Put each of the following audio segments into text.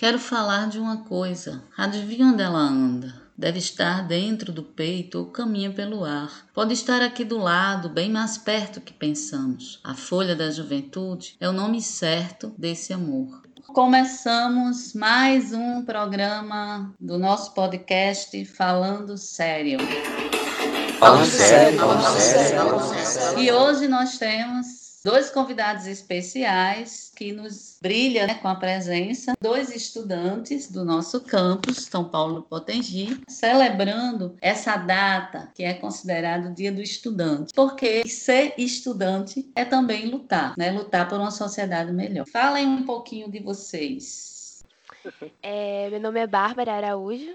Quero falar de uma coisa. Adivinha onde ela anda? Deve estar dentro do peito ou caminha pelo ar. Pode estar aqui do lado, bem mais perto que pensamos. A folha da juventude é o nome certo desse amor. Começamos mais um programa do nosso podcast Falando Sério. Falando sério, falando sério, falando sério. E hoje nós temos dois convidados especiais que nos brilham né, com a presença, dois estudantes do nosso campus, São Paulo Potengi, celebrando essa data que é considerado o Dia do Estudante, porque ser estudante é também lutar, né, lutar por uma sociedade melhor. Falem um pouquinho de vocês. É, meu nome é Bárbara Araújo,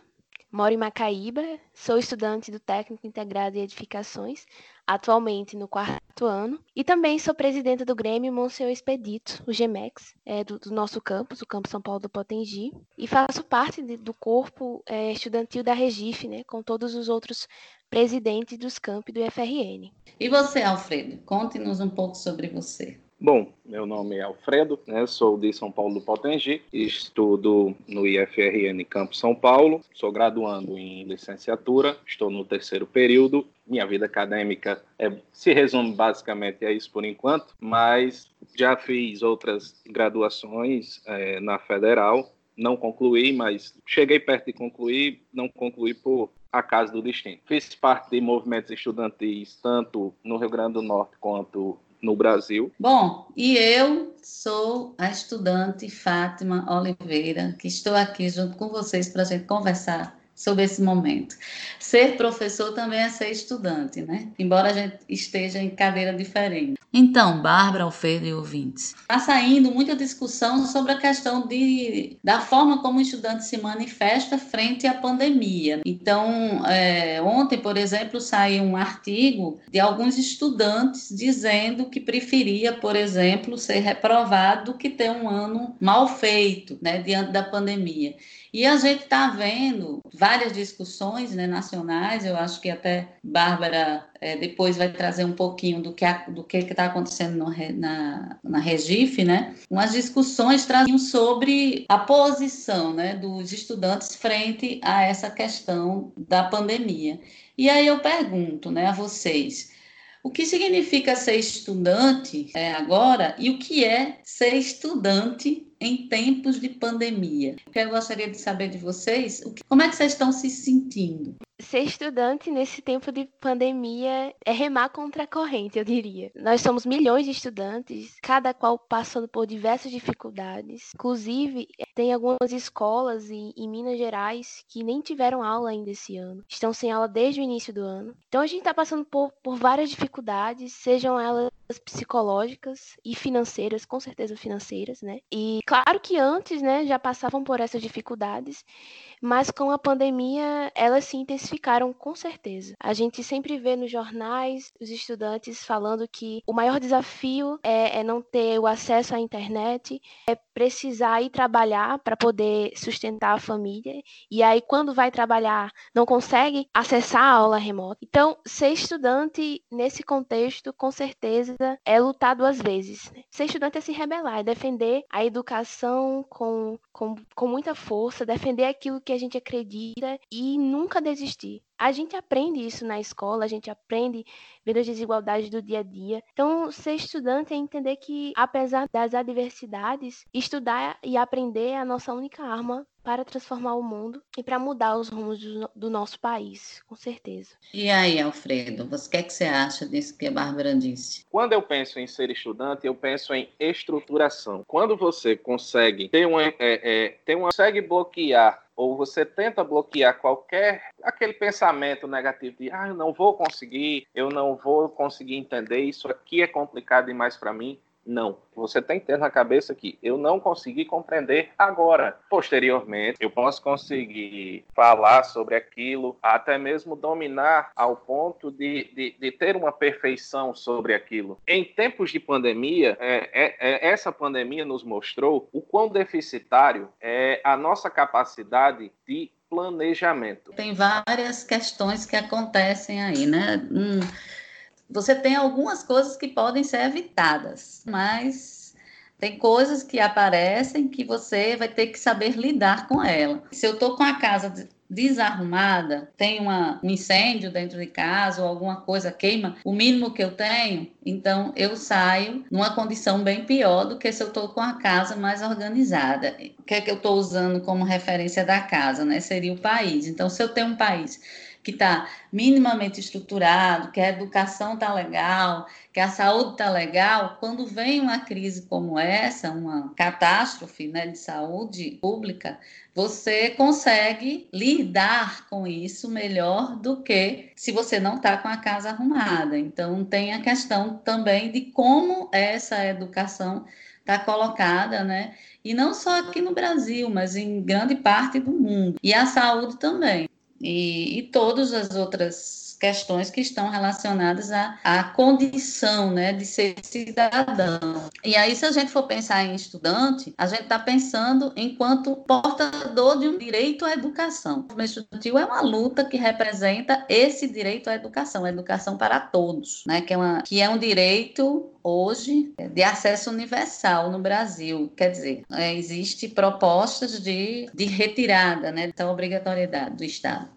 moro em Macaíba, sou estudante do Técnico Integrado em Edificações, atualmente no quarto ano, e também sou presidenta do Grêmio Monsenhor Expedito, o GEMEX, é, do, do, nosso campus, o Campus São Paulo do Potengi, e faço parte de, do corpo é, estudantil da Regife, né, com todos os outros presidentes dos campi do FRN. E você, Alfredo, conte-nos um pouco sobre você. Bom, meu nome é Alfredo, né, sou de São Paulo do Potengi, estudo no IFRN Campo São Paulo, sou graduando em licenciatura, estou no terceiro período. Minha vida acadêmica é, se resume basicamente a isso por enquanto, mas já fiz outras graduações é, na Federal, não concluí, mas cheguei perto de concluir, não concluí por acaso do destino. Fiz parte de movimentos estudantis tanto no Rio Grande do Norte quanto no Brasil. Bom, e eu sou a estudante Fátima Oliveira, que estou aqui junto com vocês para a gente conversar sobre esse momento. Ser professor também é ser estudante, né? Embora a gente esteja em cadeira diferente. Então, Bárbara, Alfredo e ouvintes, está saindo muita discussão sobre a questão de, da forma como o estudante se manifesta frente à pandemia. Então, é, ontem, por exemplo, saiu um artigo de alguns estudantes dizendo que preferia, por exemplo, ser reprovado do que ter um ano mal feito, né, diante da pandemia. E a gente está vendo várias discussões né, nacionais, eu acho que até Bárbara é, depois vai trazer um pouquinho do que do que está acontecendo no, na, na Regife, né? Umas discussões traziam sobre a posição né, dos estudantes frente a essa questão da pandemia. E aí eu pergunto né, a vocês, o que significa ser estudante é, agora e o que é ser estudante em tempos de pandemia. Eu gostaria de saber de vocês, como é que vocês estão se sentindo? Ser estudante nesse tempo de pandemia é remar contra a corrente, eu diria. Nós somos milhões de estudantes, cada qual passando por diversas dificuldades. Inclusive, tem algumas escolas em, em Minas Gerais que nem tiveram aula ainda esse ano. Estão sem aula desde o início do ano. Então a gente está passando por, por várias dificuldades, sejam elas psicológicas e financeiras, com certeza financeiras, né? E claro que antes, né, já passavam por essas dificuldades, mas com a pandemia elas se intensificaram com certeza. A gente sempre vê nos jornais os estudantes falando que o maior desafio é, é não ter o acesso à internet, é precisar ir trabalhar para poder sustentar a família, e aí quando vai trabalhar não consegue acessar a aula remota. Então, ser estudante nesse contexto, com certeza é lutar duas vezes. Né? Ser estudante é se rebelar, é defender a educação com, com, com muita força, defender aquilo que a gente acredita e nunca desistir. A gente aprende isso na escola, a gente aprende vendo as desigualdades do dia a dia. Então, ser estudante é entender que, apesar das adversidades, estudar e aprender é a nossa única arma para transformar o mundo e para mudar os rumos do, do, nosso país, com certeza. E aí, Alfredo, você, o que, é que você acha disso que a Bárbara disse? Quando eu penso em ser estudante, eu penso em estruturação. Quando você consegue ter uma, é, é, ter uma consegue bloquear ou você tenta bloquear qualquer aquele pensamento negativo de ah, eu não vou conseguir, eu não vou conseguir entender, isso aqui é complicado demais para mim. Não. Você tem que ter na cabeça que eu não consegui compreender agora. Posteriormente, eu posso conseguir falar sobre aquilo, até mesmo dominar ao ponto de, de, de ter uma perfeição sobre aquilo. Em tempos de pandemia, é, é, é, essa pandemia nos mostrou o quão deficitário é a nossa capacidade de planejamento. Tem várias questões que acontecem aí, né? Hum você tem algumas coisas que podem ser evitadas, mas Tem coisas que aparecem que você vai ter que saber lidar com ela. Se eu estou com a casa desarrumada, tem uma, um incêndio dentro de casa ou alguma coisa queima, o mínimo que eu tenho, então eu saio numa condição bem pior do que se eu estou com a casa mais organizada. O que é que eu estou usando como referência da casa, né? Seria o país. Então, se eu tenho um país que está minimamente estruturado, que a educação está legal, que a saúde está legal, quando vem uma crise como essa, uma catástrofe né, de saúde pública, você consegue lidar com isso melhor do que se você não está com a casa arrumada. Então, tem a questão também de como essa educação está colocada, né? E não só aqui no Brasil, mas em grande parte do mundo. E a saúde também e, e todas as outras questões que estão relacionadas à, à condição né, de ser cidadão. E aí, se a gente for pensar em estudante, a gente está pensando enquanto portador de um direito à educação. O movimento estudantil é uma luta que representa esse direito à educação, a educação para todos, né, que, é uma, que é um direito hoje de acesso universal no Brasil. Quer dizer, é, existe propostas de, de retirada né, da obrigatoriedade do Estado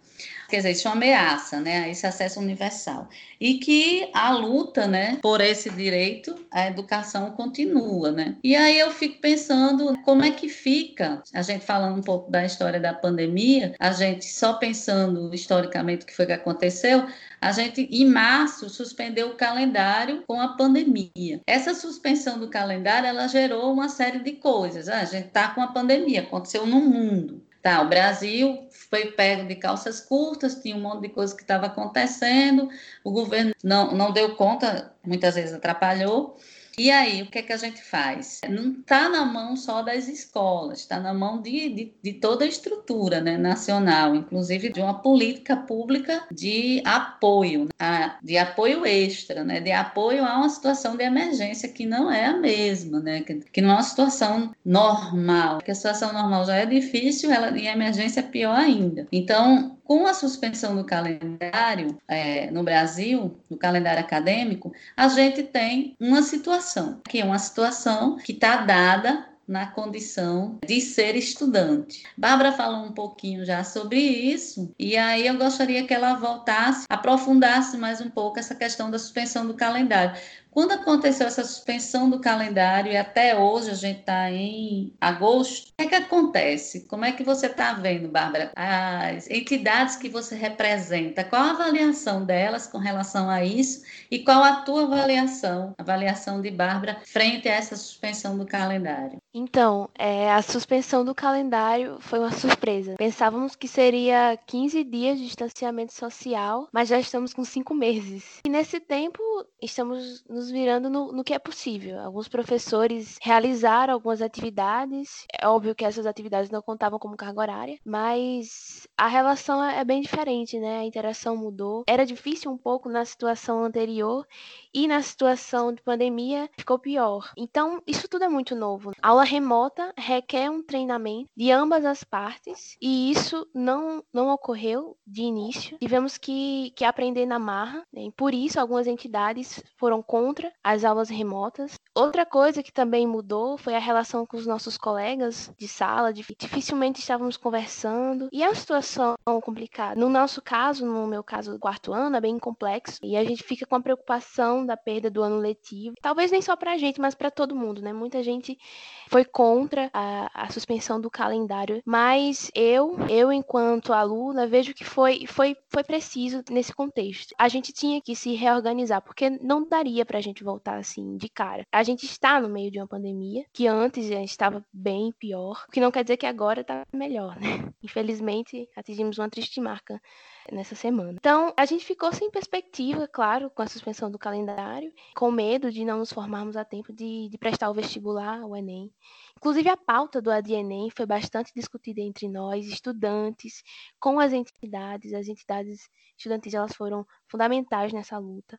quer dizer, isso é uma ameaça, né, esse acesso universal. E que a luta, né, por esse direito à educação continua, né. E aí eu fico pensando como é que fica, a gente falando um pouco da história da pandemia, a gente só pensando historicamente o que foi que aconteceu, a gente, em março, suspendeu o calendário com a pandemia. Essa suspensão do calendário, ela gerou uma série de coisas. Ah, a gente está com a pandemia, aconteceu no mundo. Tá, o Brasil foi pego de calças curtas, tinha um monte de coisa que estava acontecendo, o governo não, não deu conta, muitas vezes atrapalhou, e aí, o que é que a gente faz? Não está na mão só das escolas, está na mão de, de, de, toda a estrutura né, nacional, inclusive de uma política pública de apoio, né, de apoio extra, né, de apoio a uma situação de emergência que não é a mesma, né, que, que não é uma situação normal, porque a situação normal já é difícil, ela em emergência é pior ainda. Então, com a suspensão do calendário é, no Brasil, no calendário acadêmico, a gente tem uma situação, que é uma situação que está dada na condição de ser estudante. Bárbara falou um pouquinho já sobre isso, e aí eu gostaria que ela voltasse, aprofundasse mais um pouco essa questão da suspensão do calendário, quando aconteceu essa suspensão do calendário e até hoje a gente está em agosto, o que, é que acontece? Como é que você está vendo, Bárbara? As entidades que você representa, qual a avaliação delas com relação a isso e qual a tua avaliação, avaliação de Bárbara, frente a essa suspensão do calendário? Então, é, a suspensão do calendário foi uma surpresa. Pensávamos que seria 15 dias de distanciamento social, mas já estamos com cinco meses. E nesse tempo, estamos nos virando no, no que é possível. Alguns professores realizaram algumas atividades, é óbvio que essas atividades não contavam como carga horária, mas a relação é, é bem diferente, né? A interação mudou. Era difícil um pouco na situação anterior e na situação de pandemia ficou pior. Então, isso tudo é muito novo. A aula remota requer um treinamento de ambas as partes e isso não, não ocorreu de início. Tivemos que, que aprender na marra, né? e por isso algumas entidades foram contra as aulas remotas. Outra coisa que também mudou foi a relação com os nossos colegas de sala, dificilmente estávamos conversando e é uma situação complicada. No nosso caso, no meu caso do quarto ano, é bem complexo e a gente fica com a preocupação da perda do ano letivo. Talvez nem só para a gente, mas para todo mundo, né? Muita gente foi contra a, a, suspensão do calendário, mas eu, eu enquanto aluna, vejo que foi, foi, foi preciso nesse contexto. A gente tinha que se reorganizar, porque não daria para a gente voltar assim de cara. A gente está no meio de uma pandemia, que antes a gente estava bem pior, o que não quer dizer que agora está melhor, né? Infelizmente, atingimos uma triste marca nessa semana. Então, a gente ficou sem perspectiva, claro, com a suspensão do calendário, com medo de não nos formarmos a tempo de, de prestar o vestibular, o Enem. Inclusive, a pauta do ADENEM foi bastante discutida entre nós, estudantes, com as entidades. As entidades estudantis elas foram fundamentais nessa luta.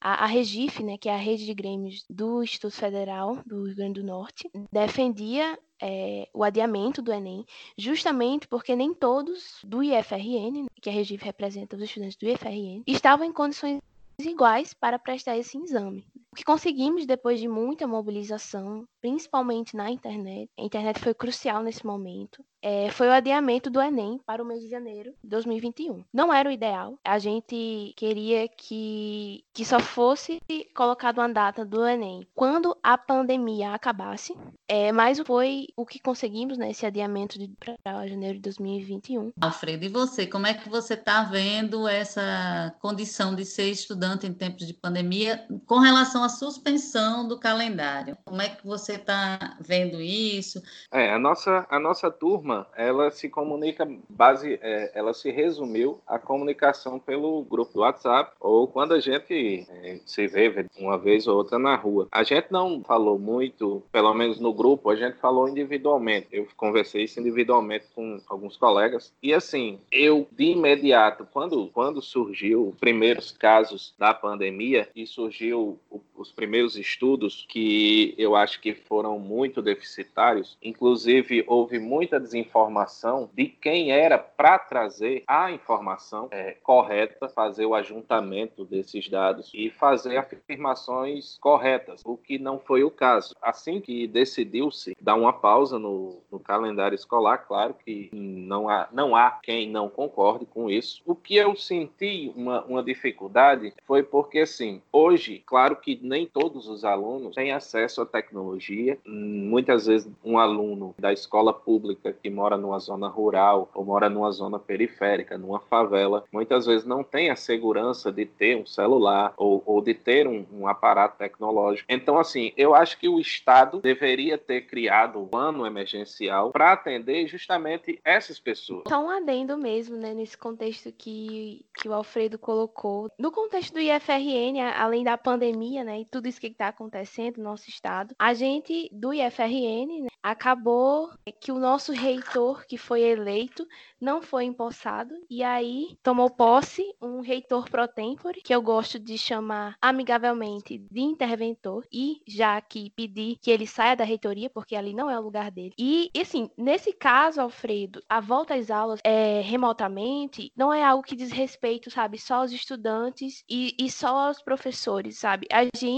A, a Regife, né, que é a rede de grêmios do Instituto Federal do Rio Grande do Norte, defendia é, o adiamento do Enem, justamente porque nem todos do IFRN, que a Regife representa os estudantes do IFRN, estavam em condições iguais para prestar esse exame. O que conseguimos depois de muita mobilização, principalmente na internet, a internet foi crucial nesse momento, é, foi o adiamento do Enem para o mês de janeiro de 2021. Não era o ideal, a gente queria que, que só fosse colocada uma data do Enem quando a pandemia acabasse, é, mas foi o que conseguimos, né, esse adiamento para janeiro de 2021. Alfredo, e você, como é que você está vendo essa condição de ser estudante em tempos de pandemia com relação à suspensão do calendário? Como é que você está vendo isso? É, a nossa, a nossa turma, ela se comunica base, é, ela se resumiu a comunicação pelo grupo do WhatsApp ou quando a gente é, se vê uma vez ou outra na rua. A gente não falou muito, pelo menos no grupo, a gente falou individualmente. Eu conversei isso individualmente com alguns colegas e assim, eu de imediato, quando quando surgiu os primeiros casos da pandemia e surgiu os primeiros estudos que eu acho que foram muito deficitários, inclusive houve muita desinformação de quem era para trazer a informação é, correta, fazer o ajuntamento desses dados e fazer afirmações corretas, o que não foi o caso. Assim que decidiu-se dar uma pausa no, no calendário escolar, claro que não há, não há quem não concorde com isso. O que eu senti uma, uma dificuldade foi porque, assim, hoje, claro que nem todos os alunos têm acesso à tecnologia. Muitas vezes, um aluno da escola pública que mora numa zona rural ou mora numa zona periférica, numa favela, muitas vezes não tem a segurança de ter um celular ou, ou de ter um, um aparato tecnológico. Então, assim, eu acho que o Estado deveria ter criado um ano emergencial para atender justamente essas pessoas. Só um adendo mesmo, né, nesse contexto que, que o Alfredo colocou. No contexto do IFRN, além da pandemia, né, e tudo isso que está acontecendo no nosso estado, a gente do IFRN né, acabou que o nosso reitor que foi eleito não foi empossado e aí tomou posse um reitor pro tempore, que eu gosto de chamar amigavelmente de interventor e já que pedi que ele saia da reitoria porque ali não é o lugar dele. E assim, nesse caso, Alfredo, a volta às aulas é, remotamente não é algo que diz respeito, sabe, só aos estudantes e, e só aos professores, sabe? A gente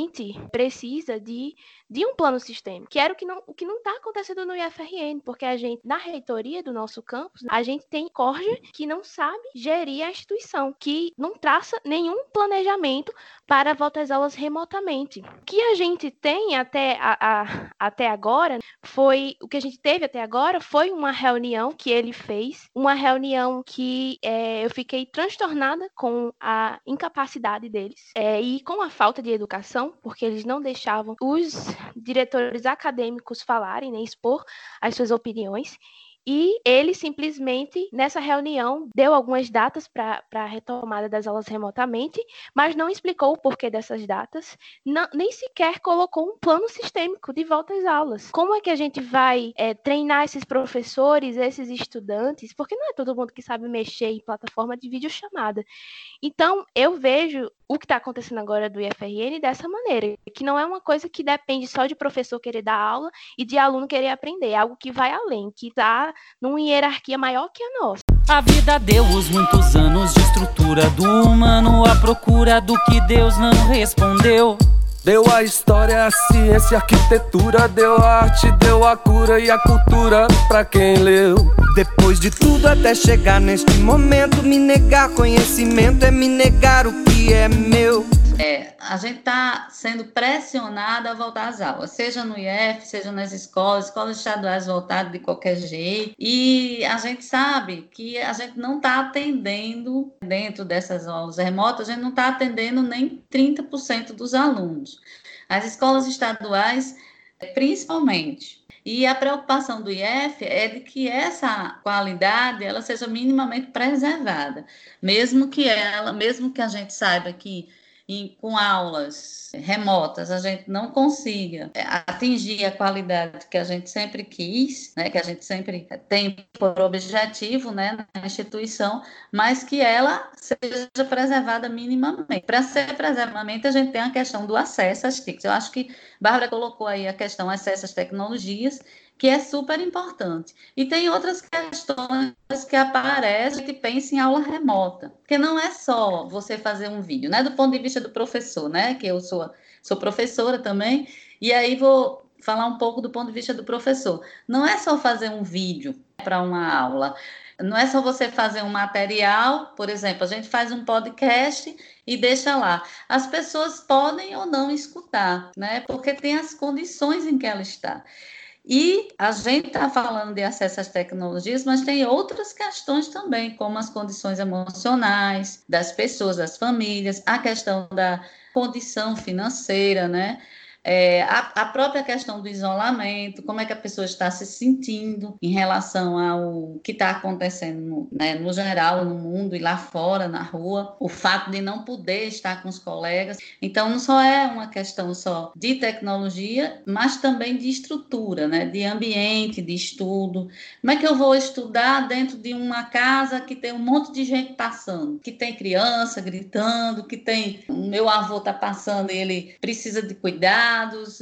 precisa de, de um plano sistêmico, que era o que não o que não está acontecendo no IFRN, porque a gente na reitoria do nosso campus, a gente tem corja que não sabe gerir a instituição, que não traça nenhum planejamento para voltar às aulas remotamente. O que a gente tem até, a, a, até agora foi o que a gente teve até agora foi uma reunião que ele fez, uma reunião que é, eu fiquei transtornada com a incapacidade deles é, e com a falta de educação, porque eles não deixavam os diretores acadêmicos falarem, né, expor as suas opiniões. E ele simplesmente, nessa reunião, deu algumas datas para a retomada das aulas remotamente, mas não explicou o porquê dessas datas, não, nem sequer colocou um plano sistêmico de volta às aulas. Como é que a gente vai é, treinar esses professores, esses estudantes? Porque não é todo mundo que sabe mexer em plataforma de videochamada. Então, eu vejo o que está acontecendo agora do IFRN dessa maneira, que não é uma coisa que depende só de professor querer dar aula e de aluno querer aprender, é algo que vai além, que está numa hierarquia maior que a nossa. A vida deu os muitos anos de estrutura do humano à procura do que Deus não respondeu. Deu a história, a ciência, a arquitetura, deu a arte, deu a cura e a cultura pra quem leu. Depois de tudo até chegar neste momento, me negar conhecimento é me negar o que é meu. A gente está sendo pressionada a voltar às aulas, seja no IF, seja nas escolas, escolas estaduais voltadas de qualquer jeito. E a gente sabe que a gente não está atendendo, dentro dessas aulas remotas, a gente não está atendendo nem 30% dos alunos. As escolas estaduais, principalmente. E a preocupação do IF é de que essa qualidade ela seja minimamente preservada, mesmo que ela, mesmo que a gente saiba que e com aulas remotas a gente não consiga é, atingir a qualidade que a gente sempre quis, né, que a gente sempre tem por objetivo né, na instituição, mas que ela seja preservada minimamente. Para ser preservadamente, a gente tem a questão do acesso às TICs. Eu acho que Bárbara colocou aí a questão acesso às tecnologias, que é super importante. E tem outras questões que aparecem que pensa em aula remota, porque não é só você fazer um vídeo, né? Do ponto de vista do professor, né? Que eu sou sou professora também, e aí vou falar um pouco do ponto de vista do professor. Não é só fazer um vídeo para uma aula, não é só você fazer um material, por exemplo, a gente faz um podcast e deixa lá. As pessoas podem ou não escutar, né? Porque tem as condições em que ela está. E a gente está falando de acesso às tecnologias, mas tem outras questões também, como as condições emocionais das pessoas, das famílias, a questão da condição financeira, né? É, a, a, própria questão do isolamento, como é que a pessoa está se sentindo em relação ao que está acontecendo no, né, no geral, no mundo e lá fora, na rua, o fato de não poder estar com os colegas. Então, não só é uma questão só de tecnologia, mas também de estrutura, né, de ambiente, de estudo. Como é que eu vou estudar dentro de uma casa que tem um monte de gente passando, que tem criança gritando, que tem. O meu avô está passando e ele precisa de cuidar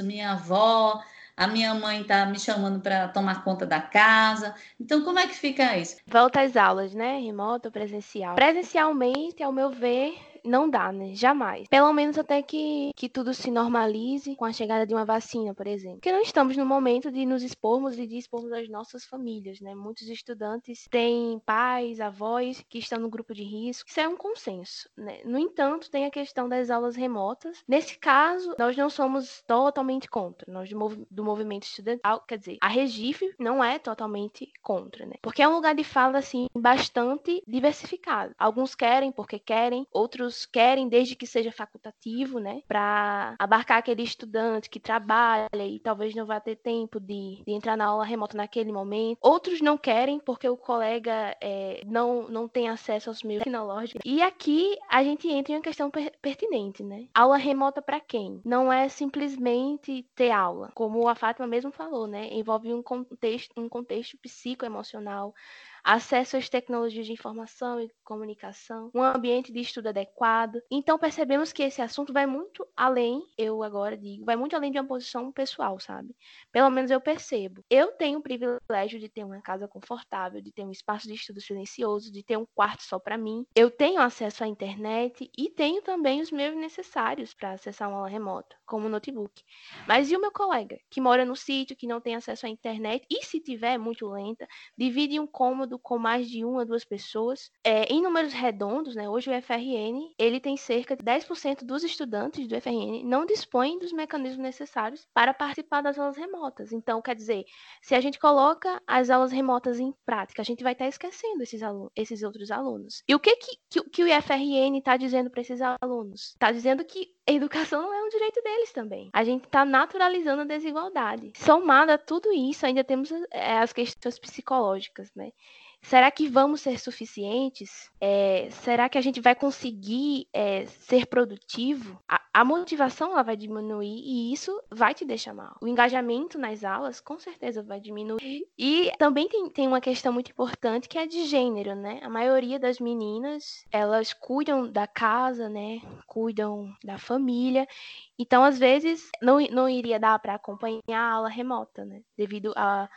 minha avó, a minha mãe está me chamando para tomar conta da casa. Então, como é que fica isso? Volta às aulas, né? Remoto, presencial. Presencialmente, ao meu ver, não dá, né? Jamais. Pelo menos até que, que tudo se normalize com a chegada de uma vacina, por exemplo. Porque não estamos no momento de nos expormos e de expormos as nossas famílias, né? Muitos estudantes têm pais, avós que estão no grupo de risco. Isso é um consenso, né? No entanto, tem a questão das aulas remotas. Nesse caso, nós não somos totalmente contra. Nós do, mov do movimento estudantil, quer dizer, a Regife não é totalmente contra, né? Porque é um lugar de fala, assim, bastante diversificado. Alguns querem porque querem, outros querem, desde que seja facultativo, né, para abarcar aquele estudante que trabalha e talvez não vá ter tempo de, de entrar na aula remota naquele momento. Outros não querem porque o colega é, não, não tem acesso aos meios tecnológicos. E aqui a gente entra em uma questão per pertinente, né? Aula remota para quem? Não é simplesmente ter aula, como a Fátima mesmo falou, né? Envolve um contexto, um contexto psicoemocional, acesso às tecnologias de informação e comunicação, um ambiente de estudo adequado. Então percebemos que esse assunto vai muito além, eu agora digo, vai muito além de uma posição pessoal, sabe? Pelo menos eu percebo. Eu tenho o privilégio de ter uma casa confortável, de ter um espaço de estudo silencioso, de ter um quarto só para mim. Eu tenho acesso à internet e tenho também os meios necessários para acessar uma aula remota, como o notebook. Mas e o meu colega, que mora no sítio, que não tem acesso à internet e se tiver muito lenta, divide um cômodo com mais de uma, duas pessoas. É, em números redondos, né, hoje o FRN ele tem cerca de 10% dos estudantes do FRN não dispõem dos mecanismos necessários para participar das aulas remotas. Então, quer dizer, se a gente coloca as aulas remotas em prática, a gente vai estar esquecendo esses, alunos, esses outros alunos. E o que, que, que, que o IFRN está dizendo para esses alunos? Está dizendo que a educação não é um direito deles também. A gente está naturalizando a desigualdade. Somado a tudo isso, ainda temos é, as questões psicológicas, né? Será que vamos ser suficientes? É, será que a gente vai conseguir é, ser produtivo? A, a, motivação ela vai diminuir e isso vai te deixar mal. O engajamento nas aulas com certeza vai diminuir. E também tem, tem uma questão muito importante que é de gênero, né? A maioria das meninas elas cuidam da casa, né? Cuidam da família. Então, às vezes, não, não iria dar para acompanhar a aula remota, né? Devido a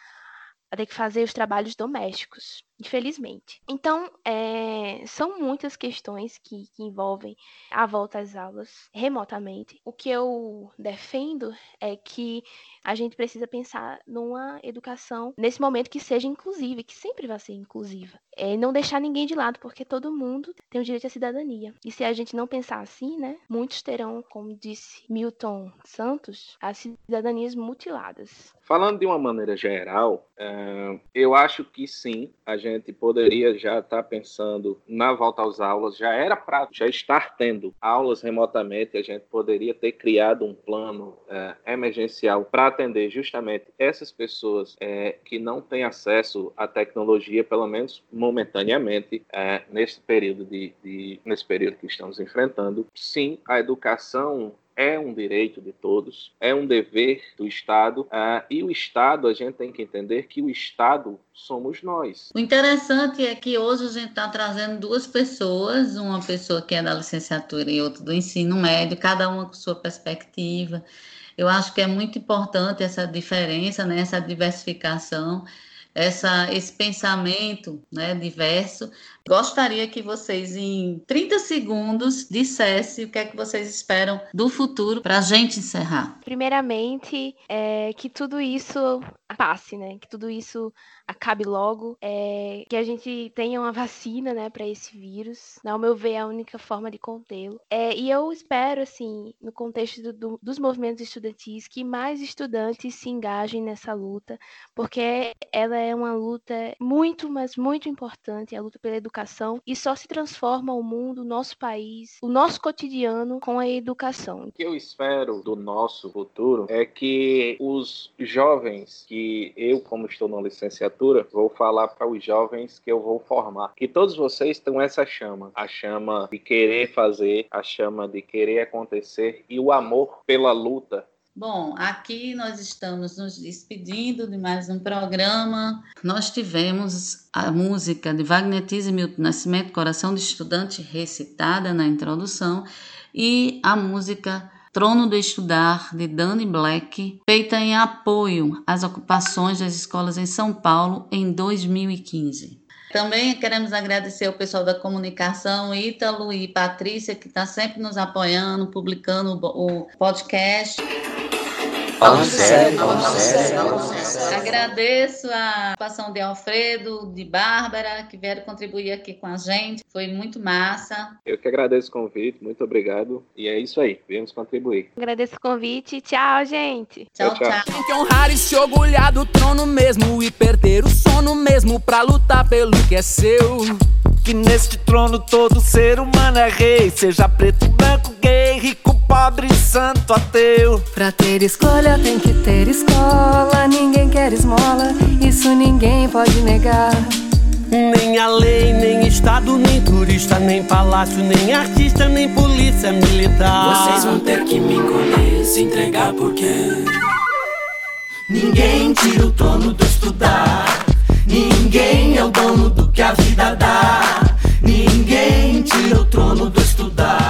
a ter que fazer os trabalhos domésticos, infelizmente. Então, é, são muitas questões que, que, envolvem a volta às aulas remotamente. O que eu defendo é que a gente precisa pensar numa educação nesse momento que seja inclusiva, que sempre vai ser inclusiva. É não deixar ninguém de lado, porque todo mundo tem o direito à cidadania. E se a gente não pensar assim, né, muitos terão, como disse Milton Santos, as cidadanias mutiladas. Falando de uma maneira geral, é, eu acho que sim, a gente poderia já estar tá pensando na volta às aulas, já era para já estar tendo aulas remotamente, a gente poderia ter criado um plano é, emergencial para atender justamente essas pessoas é, que não têm acesso à tecnologia, pelo menos momentaneamente, nesse período de, de, nesse período que estamos enfrentando. Sim, a educação é um direito de todos, é um dever do Estado, uh, e o Estado, a gente tem que entender que o Estado somos nós. O interessante é que hoje a gente está trazendo duas pessoas, uma pessoa que é da licenciatura e outra do ensino médio, cada uma com sua perspectiva. Eu acho que é muito importante essa diferença, né, essa diversificação essa, esse pensamento né, diverso. Gostaria que vocês, em 30 segundos, dissessem o que é que vocês esperam do futuro para a gente encerrar. Primeiramente, é, que tudo isso passe, né? Que tudo isso acabe logo, é, que a gente tenha uma vacina, né, para esse vírus. Ao meu ver, é a única forma de contê-lo. É, e eu espero, assim, no contexto do, do, dos movimentos estudantis, que mais estudantes se engajem nessa luta, porque ela é uma luta muito, mas muito importante, a luta pela educação, e só se transforma o mundo, o nosso país, o nosso cotidiano com a educação. O que eu espero do nosso futuro é que os jovens que eu, como estou na licenciatura, vou falar para os jovens que eu vou formar, que todos vocês têm essa chama, a chama de querer fazer, a chama de querer acontecer e o amor pela luta Bom, aqui nós estamos nos despedindo de mais um programa. Nós tivemos a música de Wagner Tiz e Milton Nascimento, Coração de Estudante, recitada na introdução, e a música Trono do Estudar, de Danny Black, feita em apoio às ocupações das escolas em São Paulo em 2015. Também queremos agradecer ao pessoal da comunicação, Ítalo e Patrícia, que está sempre nos apoiando, publicando o podcast. Falando sério, falando sério. Agradeço a participação de Alfredo, de Bárbara, que vieram contribuir aqui com a gente. Foi muito massa. Eu que agradeço o convite, muito obrigado. E é isso aí, viemos contribuir. Agradeço o convite. Tchau, gente. Tchau, tchau. tchau. Tem que honrar e se orgulhar do trono mesmo e perder o sono mesmo pra lutar pelo que é seu. Que neste trono todo ser humano é rei, seja preto, branco, gay, rico, pobre, santo, ateu. Pra ter escolha tem que ter escola, ninguém quer esmola, isso ninguém pode negar. Nem a lei, nem Estado, nem turista, nem palácio, nem artista, nem polícia militar. Vocês vão ter que me encolher, se entregar porque ninguém tira o trono do estudar. Ninguém é o dono do que a vida dá. Ninguém tira o trono do estudar.